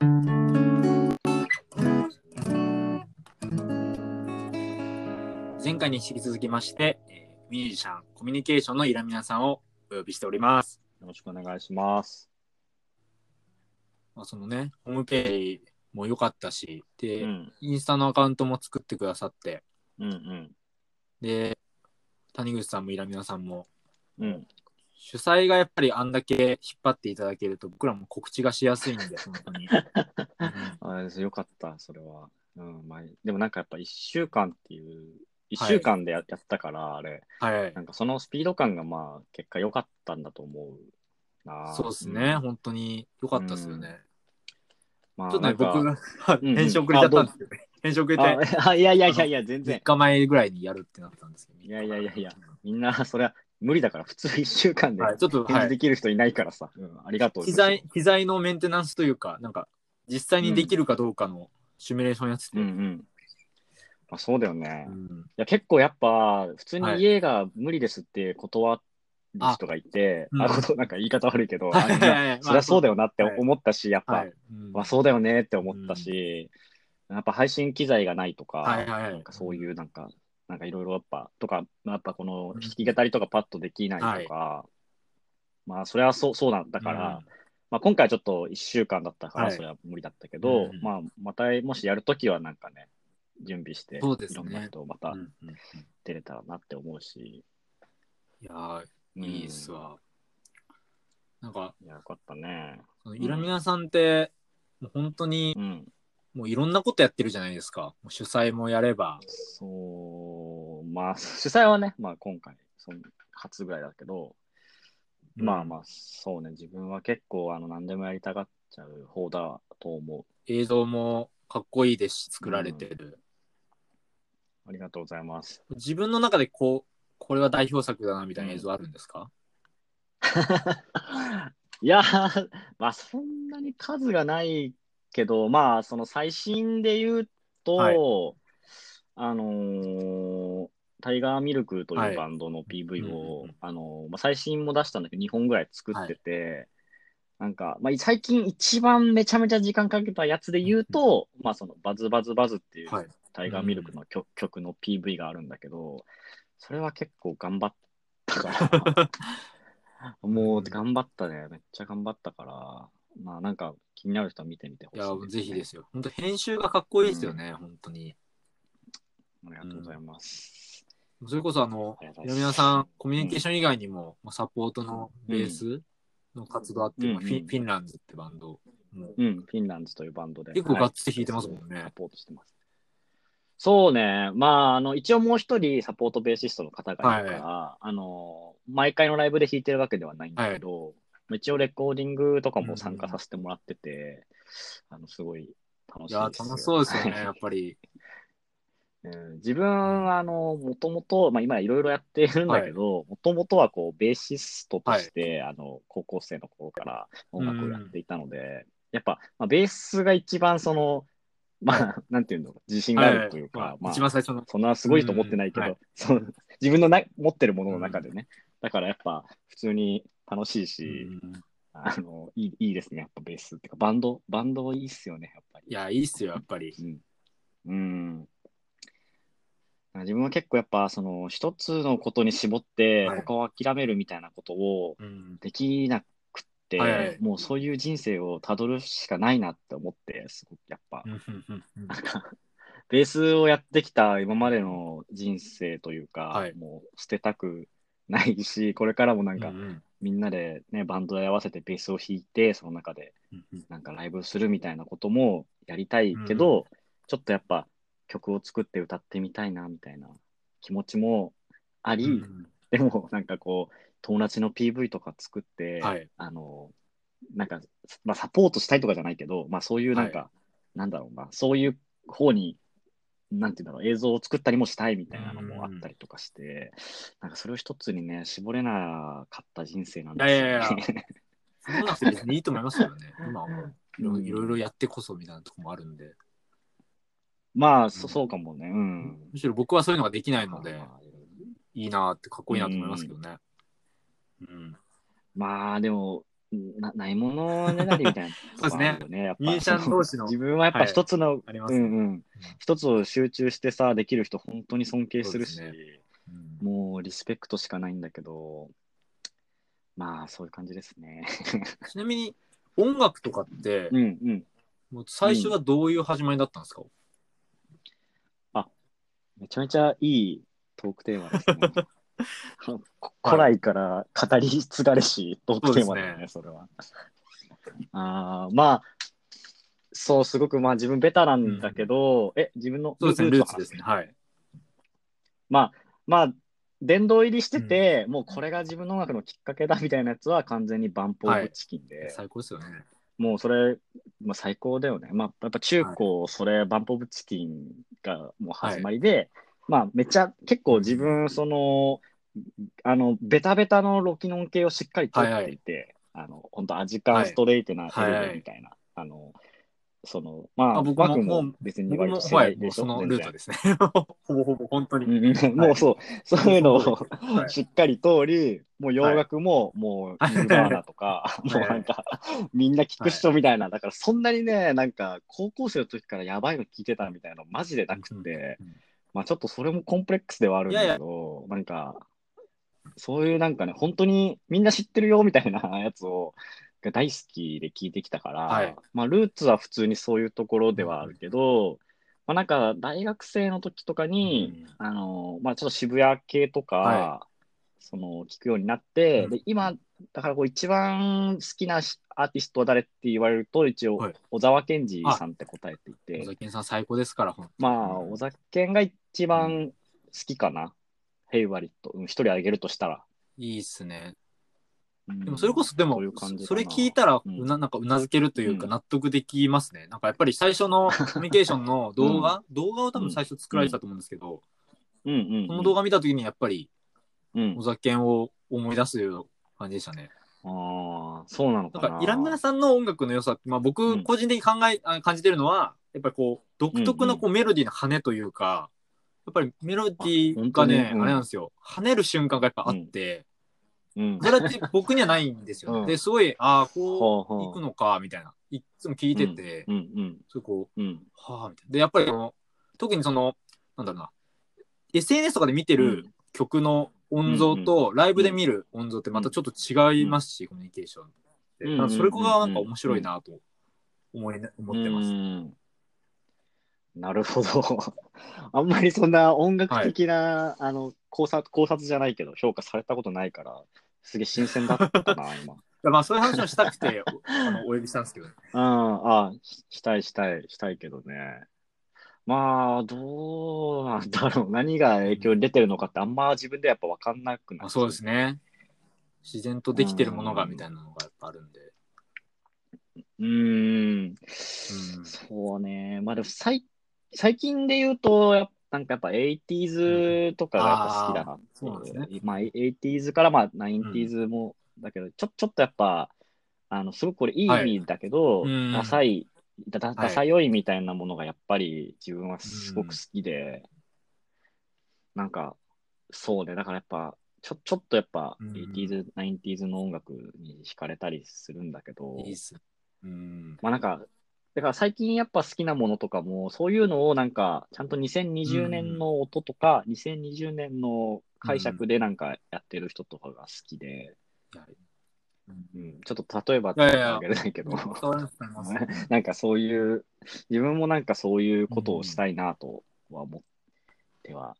前回に引き続きまして、えーミュージシャン、コミュニケーションのイラミナさんをお呼びしております。よろしくお願いします。まあ、そのね、ホームページも良かったし、で、うん。インスタのアカウントも作ってくださって、うんうん。で、谷口さんもイラミナさんも、うん。主催がやっぱりあんだけ引っ張っていただけると、僕らも告知がしやすいんで、本当に。うんあれですよかった、それは。うん、まあ、でもなんかやっぱ1週間っていう、1週間でや,、やったから、あれ、はいな。んかそのスピード感がまあ、結果良かったんだと思うな。そうですね、ん本当に良かったですよね。まあ、ちょっとね、僕がうんうん編集遅れちゃったんですけどね。編集遅れて、いやいやいやいや、全3然。日前ぐらいにやるってなったんですけど。いやいやいやいやみんな、それは無理だから、普通1週間ではい、ちょっと、返事はい、できる人いないからさ。うん、ありがとう。機材、機材のメンテナンスというか、なんか、実際にできるかどうかのシミュレーションやつで。うんうん。まあ、そうだよね。いうんや、結構やっぱ、普通に家が無理ですって断る人がいて、あうんあことなんか言い方悪いけど、そりゃそうだよなってはい思ったし、やっぱ、はい。うんまあそうだよねって思ったし、やっぱ配信機材がないとか、はいはいはいなんかそういうなんか、なんかいろいろやっぱ、とか、やっぱこの弾き語りとかパッとできないとか、まあそれはそうそうなんだから、うんまあ今回ちょっと1週間だったからはいそれは無理だったけど、うんまあまたもしやるときはなんかね、準備して、そうですねいろんな人をまた出れたらなって思うし、いやー、いいっすわ。なんか、うん。いや、よかったね。イラミナさんって、もう本当にう、ん。もういろんなことやってるじゃないですか。主催もやれば。そう、まあ、主催はね、まあ今回、その初ぐらいだけど、まあまあ、そうね、自分は結構、あの、何でもやりたがっちゃう方だと思う。映像もかっこいいですし、作られてる。ありがとうございます。自分の中でこう、これは代表作だなみたいな映像あるんですか、いやー、まあそんなに数がないけど、まあその最新で言うと、はい。あのータイガーミルクとはい。いうバンドの PV を、うんあのーまあ、最新も出したんだけど、2本ぐらい作ってて、なんか、まあ、最近一番めちゃめちゃ時間かけたやつで言うと、まあそのバズバズバズっていう、はい。タイガーミルクの曲,、曲の PV があるんだけど、それは結構頑張ったから、もう頑張ったね。めっちゃ頑張ったから、まあなんか気になる人は見てみてほしい、いや、ぜひですよ。本当編集がかっこいいですよね、本当に。ありがとうございます。それこそあのありがとう、ございます。皆さん、コミュニケーション以外にも、まあサポートのベースの活動あって、うんまあフィうんフィンランズってバンド。もう。ん、フィンランズというバンドで。結構ガッツリ弾いてますもんね。はい。サポートしてます。そうね、まあ、あの一応もう一人サポートベーシストの方がいるから、あの毎回のライブで弾いてるわけではないんだけど、一応レコーディングとかも参加させてもらってて、あのすごい楽しいや、いですよ。楽しそうですよね、やっぱり。うん自分は、あの、もともと、まあ今いろいろやってるんだけど、もともとはこう、ベーシストとして、あの、高校生の頃から音楽をやっていたので、やっぱ、まあ、ベースが一番その、まあ、なんていうの、自信があるというか、はいまあ一、番最初の。そんなすごいと思ってないけど、うんは そう自分のな持ってるものの中でね、だからやっぱ、普通に楽しいし、うんあのいい、いいですね、やっぱベースっていうか、バンド、バンドいいっすよね、やっぱり。いや、いいっすよ、やっぱり。うん。うん。自分は結構やっぱその一つのことに絞ってはい他を諦めるみたいなことをうんできなくって、はいはいもうそういう人生をたどるしかないなって思ってすごくやっぱかベースをやってきた今までの人生というか、はいもう捨てたくないしこれからもなんかうんうんみんなでねバンドで合わせてベースを弾いてその中でうんうん。なんかライブするみたいなこともやりたいけど、ちょっとやっぱ曲を作って歌ってみたいなみたいな気持ちもあり、うんでもなんかこう友達の PV とか作って、はい。あのなんか、まあ、サポートしたいとかじゃないけど、まあ、そういうなんか、はなんだろうなそういう方になんていうんだろう映像を作ったりもしたいみたいなのもあったりとかして、なんかそれを一つにね絞れなかった人生なんですよね。いやいやい そうなくて別にいいと思いますよね。今はもういろうんいろやってこそみたいなとこもあるんで。まあそそうかもね。うん。むしろ僕はそういうのができないので、まあいいなってかっこいいなと思いますけどね。うん。まあでも、なないものねだりみたいな そうですね。やっぱミュージシャン同士の自分はやっぱ一つの、ありますね。うんうん、一つを集中してさ、できる人、本当に尊敬するし、そうんもうリスペクトしかないんだけど、まあ、そういう感じですね。ちなみに音楽とかって、うんうん。もう最初はどういう始まりだったんですか、めちゃめちゃいいトークテーマですね。こ古来から語り継がれしトークテーマだよね、それは。あーまあ、そう、すごくまあ自分ベタなんだけど、え、自分のそうですね、ルーツですね。はい。まあ、まあ、殿堂入りしてて、もうこれが自分の音楽のきっかけだみたいなやつは完全にバンプオブチキンで、最高ですよね。もうそれ、まあ、最高だよね。まあ、やっぱ中高、それ、バンプオブチキンがもう始まりで、まあ、めっちゃ、結構自分、その、あの、ベタベタのロキノン系をしっかり取っていて、あの、本当味感ストレートなエレみたいな、あの、その、まあ、あ僕も枠もう別に割と世代でしょ、うそのルートですね。ほぼほぼ本当に。もうそう、そういうのをはい。しっかり通り、もう洋楽も、もう、はいニルバーナとか、もうなんか、みんな聞く人みたいな、だからそんなにね、なんか、高校生の時からやばいの聞いてたみたいなの、マジでなくて、まあちょっとそれもコンプレックスではあるんだけど、なんか、そういうなんかね、本当にみんな知ってるよみたいなやつを、が大好きで聞いてきたから、はい。まあルーツは普通にそういうところではあるけど、まあなんか大学生の時とかに、うん。あの、まあちょっと渋谷系とか、はその聞くようになって、うん。で今、だからこう一番好きなしアーティストは誰って言われると、一応、はい。小沢健二さんって答えていて。小、崎さん最高ですから、まあ、小沢健が一番好きかな。ヘイワリット。うん一人あげるとしたら。いいっすね。うんでもそれこそ、でもそういう感じかなそれ聞いたらううんな、なんかうなずけるというか、うん納得できますね。なんかやっぱり最初の コミュニケーションの動画、動画を多分最初作られてたと思うんですけど、うんうんうん。その動画見たときにやっぱりうん小。崎健を思い出すような感じでしたね。ああ、そうなのかな。なんかイラミナさんの音楽の良さって、まあ、う僕ん個人的に考え、あ感じてるのはやっぱりこう独特なこうメロディーの羽というか、やっぱりメロディーがねあ,、あ本当に？うん。れなんですよ。跳ねる瞬間がやっぱあって、うん。それって僕にはないんですよ、ね。うん。ですごいああこほう行くのかみたいな。いっつも聞いてて、うんうんすごいこううん。はあみたいな。でやっぱりその特にそのなんだろうな。SNS とかで見てる曲の音像とライブで見る音像ってまたちょっと違いますし、コミュニケーションって、それがなんか面白いなと思い、思ってます、うんなるほど。あんまりそんな音楽的な、あの考察考察じゃないけど、評価されたことないから、すげえ新鮮だったな、今。まあそういう話をしたくてお あのお呼びしたんですけどねうん、あししたいしたいしたいけどね。まあ、どうなんだろう。何が影響出てるのかってあんま自分でやっぱ分かんなくなあそうですね自然とできてるものがうんみたいなのがやっぱあるんで、うーん。うんそうね。まあでも最最近で言うと、やっぱなんかやっぱ 80s とかがやっぱ好きだなってう。なんですね。まあ 80s からまあ 90s もだけど、ちょちょっとやっぱ、あの、すごくこれいい意味だけど、はいうん。ダサい、ダサいみたいなものがやっぱり自分はすごく好きで、なんか、そうね、だからやっぱ、ちょちょっとやっぱうん。80s、90s の音楽に惹かれたりするんだけど、いいっすうん。まあなんか、だから最近やっぱ好きなものとかも、そういうのをなんか、ちゃんと2020年の音とか、2020年の解釈でなんかやってる人とかが好きで、いやうん、ちょっと例えばっていやいや。あげれないけど、なんかそういう、自分もなんかそういうことをしたいなとは思っては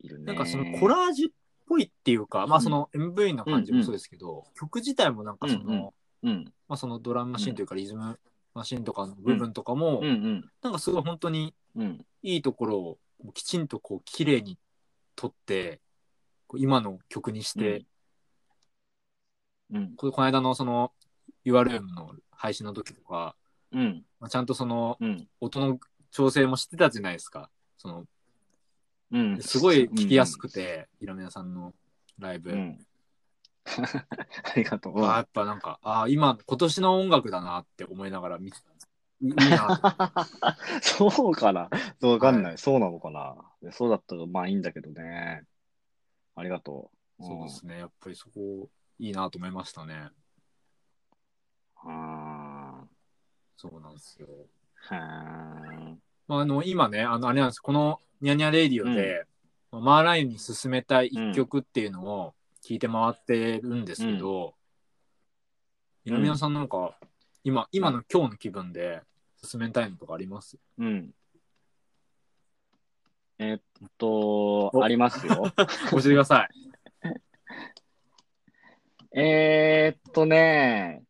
いるね。なんかそのコラージュっぽいっていうか、まあその MV の感じもそうですけど、曲自体もなんかその、うんうんうん、まあそのドラムマシンというかリズムマシンとかの部分とかも、うんうん、なんかすごい本当にうん、いいところをきちんとこう綺麗に撮って、こう今の曲にして、うん、これこの間のその URM の配信の時とか、うん、まあ、ちゃんとそのうん、音の調整もしてたじゃないですか。そのうん。すごい聞きやすくて、いろみなさんのライブ。うん。うん。ありがとう。あーやっぱなんか、ああ、今、今年の音楽だなって思いながら見てたんです。いいいなと。そうかなわかんない、そうなのかなそうだったらまあいいんだけどね。ありがとう。そうですね。やっぱりそこ、いいなと思いましたね。そうなんですよ。はーまあ、あの今ね、あのあれなんですこのニャニャレイディオで、マーライオンに進めたい一曲っていうのを聞いて回ってるんですけど、南野さんなんか、今、今の今日の気分で進めたいのとかあります？うん。えっと、おありますよ。教えてください。えーっとね、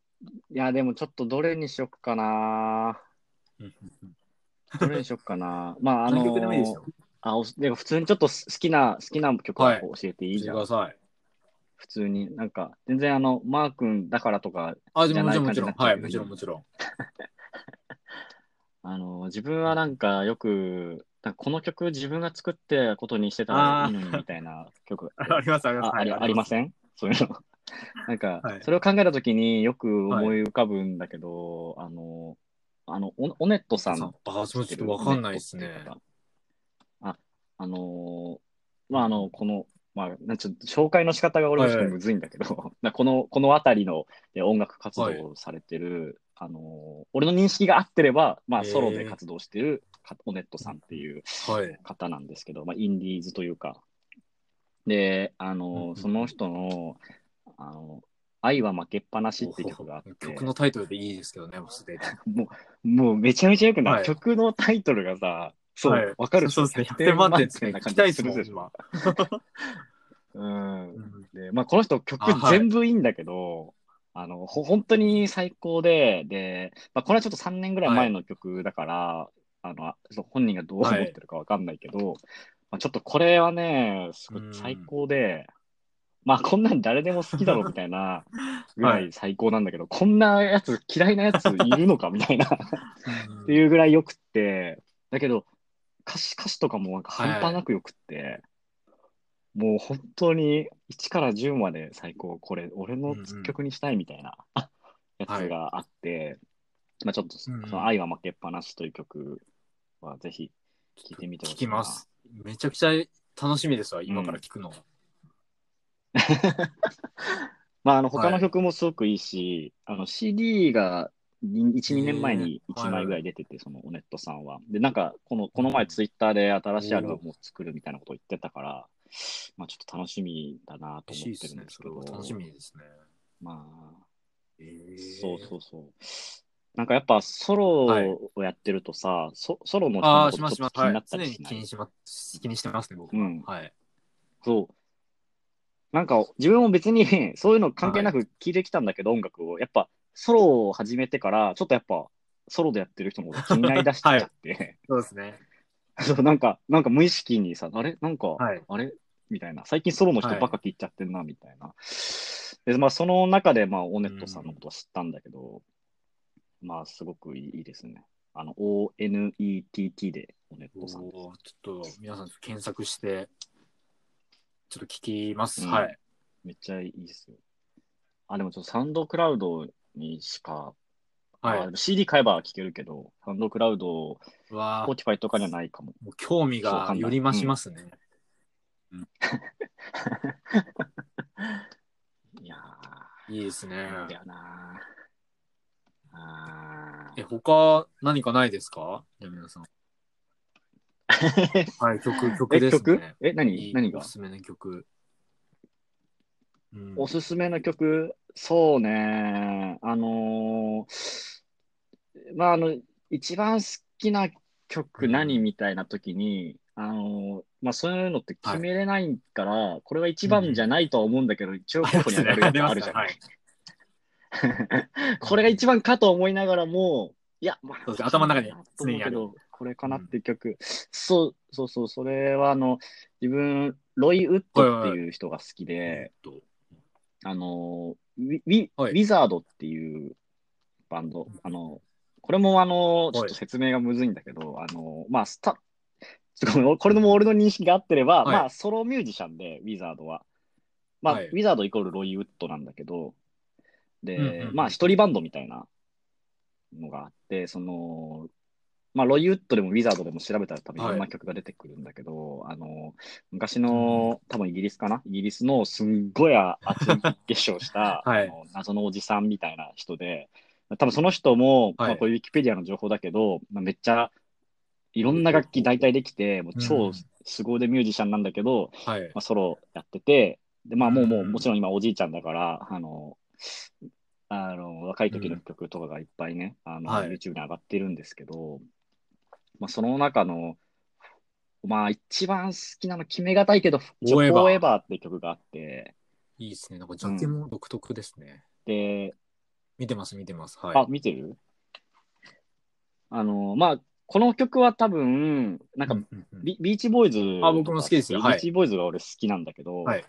いや、でもちょっとどれにしよっかな。どれにしよっかな。まあ、あの。あおでも普通にちょっと好きな、好きな曲をはい教えていい？じゃん。教えてください。普通に。なんか、全然あの、マー君だからとか、あ、でじゃないももちろん、もちろん。はい、もちろん、もちろん。あの、自分はなんかよく、この曲自分が作ってことにしてたらいいのにみたいな曲が あります、あります。あありありません？そういうの。なんか、はいそれを考えたときによく思い浮かぶんだけど、あの、あの、オオネットさん。あ、そうちょっとわかんないですね。あ、あのーまあ、あの、この、まあ、なんちょっと紹介の仕方が俺もちょっとむずいんだけど、なこの、この辺りのえ音楽活動をされてる、あのー俺の認識が合ってれば、まあ、ソロで活動してるかオネットさんっていうはい。方なんですけど、まあ、インディーズというか。で、あの、その人の、あの、愛は負けっぱなしっていう曲があって、曲のタイトルでいいですけどね、もうすでに。もう、もうめちゃめちゃよくない、はい。曲のタイトルがさ、そう、わ、はいかるそうですね。100 点満点ですね。な感聞きたいでするでしょ。今うん。うんで、まあ、この人曲あはい全部いいんだけど、あの、ほ本当に最高で、で、まあ、これはちょっと3年ぐらい前の曲だから、あの、そう本人がどう思ってるかわかんないけど、まあ、ちょっとこれはね、すごい最高で、まあ、こんなん誰でも好きだろみたいな ぐらい最高なんだけど、こんなやつ、嫌いなやついるのかみたいな。っていうぐらいよくって、だけど歌詞歌詞とかもなんか半端なくよくって、もう本当に1から10まで最高、これ俺の曲にしたいみたいな。やつがあって、まあちょっとそうんうん。の愛は負けっぱなしという曲はぜひ聴いてみてほしいな。聞きます。めちゃくちゃ楽しみですわ、今から聞くの。まああの他はいの曲もすごくいいし、あの CD が1、2年前にへー1枚ぐらい出てて、そのオネットさんは。で、なんかこの、この前ツイッターで新しいアルバムを作るみたいなことを言ってたから、まあちょっと楽しみだなと思ってるんで。すけど。楽しみですね。まあ、えそうそうそう。なんかやっぱソロをやってるとさ、ソソロの人ょっと気になったりしない、気にします。気にしてますね、僕は。うんはい。そう。なんか自分も別に そういうの関係なく聴いてきたんだけど、音楽を。やっぱソロを始めてから、ちょっとやっぱソロでやってる人のこと気になりだしちゃって、そうですね。そうなんか、なんか無意識にさ、あれ？なんか、はい。あれ？みたいな。最近ソロの人ばっか聞いちゃってんな、みたいな。で、まあその中で、まあオネットさんのことは知ったんだけど、まあすごくいいいいですね。あの、ONETT でオネットさんちょっと皆さん検索して、ちょっと聞きます。うんはい。めっちゃいいですよ。あ、でもちょっとサウンドクラウドにしか、はい CD 買えば聴けるけど、サウンドクラウド、うわー Spotify とかにはないかも。もう興味がより増しますね。いやいいですね。だよなあえ、他何かないですか？皆さん。はい、曲、曲え、です曲ね。え、何？何が？おすすめの曲。うん。おすすめの曲、そうね、あのーまあ、あの、一番好きな曲うん。何みたいな時に、あのーまあ、そういうのって決めれないから、これは一番じゃないとは思うんだけど、一応候補に上がるやつあるじゃない。これが一番かと思いながらも、いや、まあ頭の中に常にある。これかなっていう曲、そうそうそう、それはあの、自分、ロイ・ウッドっていう人が好きで、えっとあの、ウィウィはい。ウィザードっていうバンド、あの、これもあの、ちょっと説明がむずいんだけど、あの、まあ、スタ、ちょっとごめん。これでも俺の認識が合ってれば、はい。まあ、ソロミュージシャンで、ウィザードは。まあ、はい。ウィザードイコールロイ・ウッドなんだけど、で、うんうんうん。まあ、一人バンドみたいなのがあって、その、まあ、ロイ・ウッドでもウィザードでも調べたら多分いろんな曲が出てくるんだけど、あの、昔の、多分イギリスかな？イギリスのすんごい厚い化粧した、はい。あの謎のおじさんみたいな人で、多分その人も、はい。まあ、これウィキペディアの情報だけど、まあ、めっちゃいろんな楽器大体できて、もうう超ん凄腕ミュージシャンなんだけど、はい。まあ、ソロやってて、で、まあもう、もう、うん。もちろん今おじいちゃんだから、あの、あの、若い時の曲とかがいっぱいね、あの、はい。YouTube に上がってるんですけど、まあその中の、まあ一番好きなの決めがたいけど、ちょ Forever フォーエバーって曲があって、いいですね。なんかジャケも独特ですね。で、見てます、見てます。はい。あ、見てる？あの、まあ、この曲は多分、なんかうんうんうん。ビ、ビーチボーイズあ僕も好きですよ。はい。ビーチボーイズが俺好きなんだけど、はい。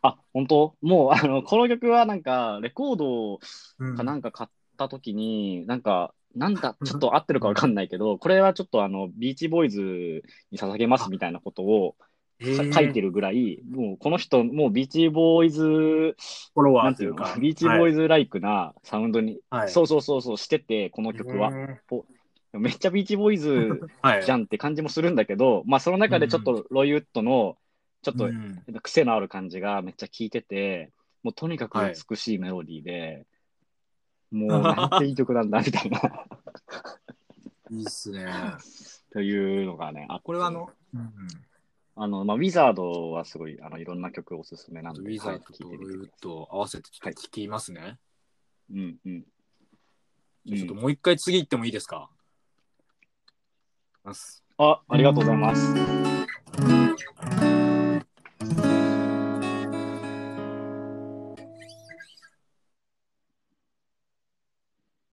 あ、本当？もう、あの、この曲はなんか、レコードうんかなんか買った時に、なんか、なんだ、ちょっと合ってるかわかんないけど、これはちょっとあの、ビーチボーイズに捧げますみたいなことを書いてるぐらい、もうこの人、もうビーチボーイズ、フォロワなんていうか。ビーチボーイズライクなサウンドに、はい。そうそうそうそうしてて、この曲は。へめっちゃビーチボーイズー はい。じゃんって感じもするんだけど、まあその中でちょっとロイウッドのちょっとうん癖のある感じがめっちゃ効いてて、もうとにかくはい美しいメロディーで、もうなんていい曲なんだみたいな、いいっすね。というのがね、あこれはあの、うんあの、まあ、ウィザードはすごいあのいろんな曲おすすめなんで、ウィザーはいドとロイウッ聞いてみてくださド合わせてちょっと聞きますね。い。うんうん。ちょっともう一回次行ってもいいですか？ます。あ、ありがとうございます。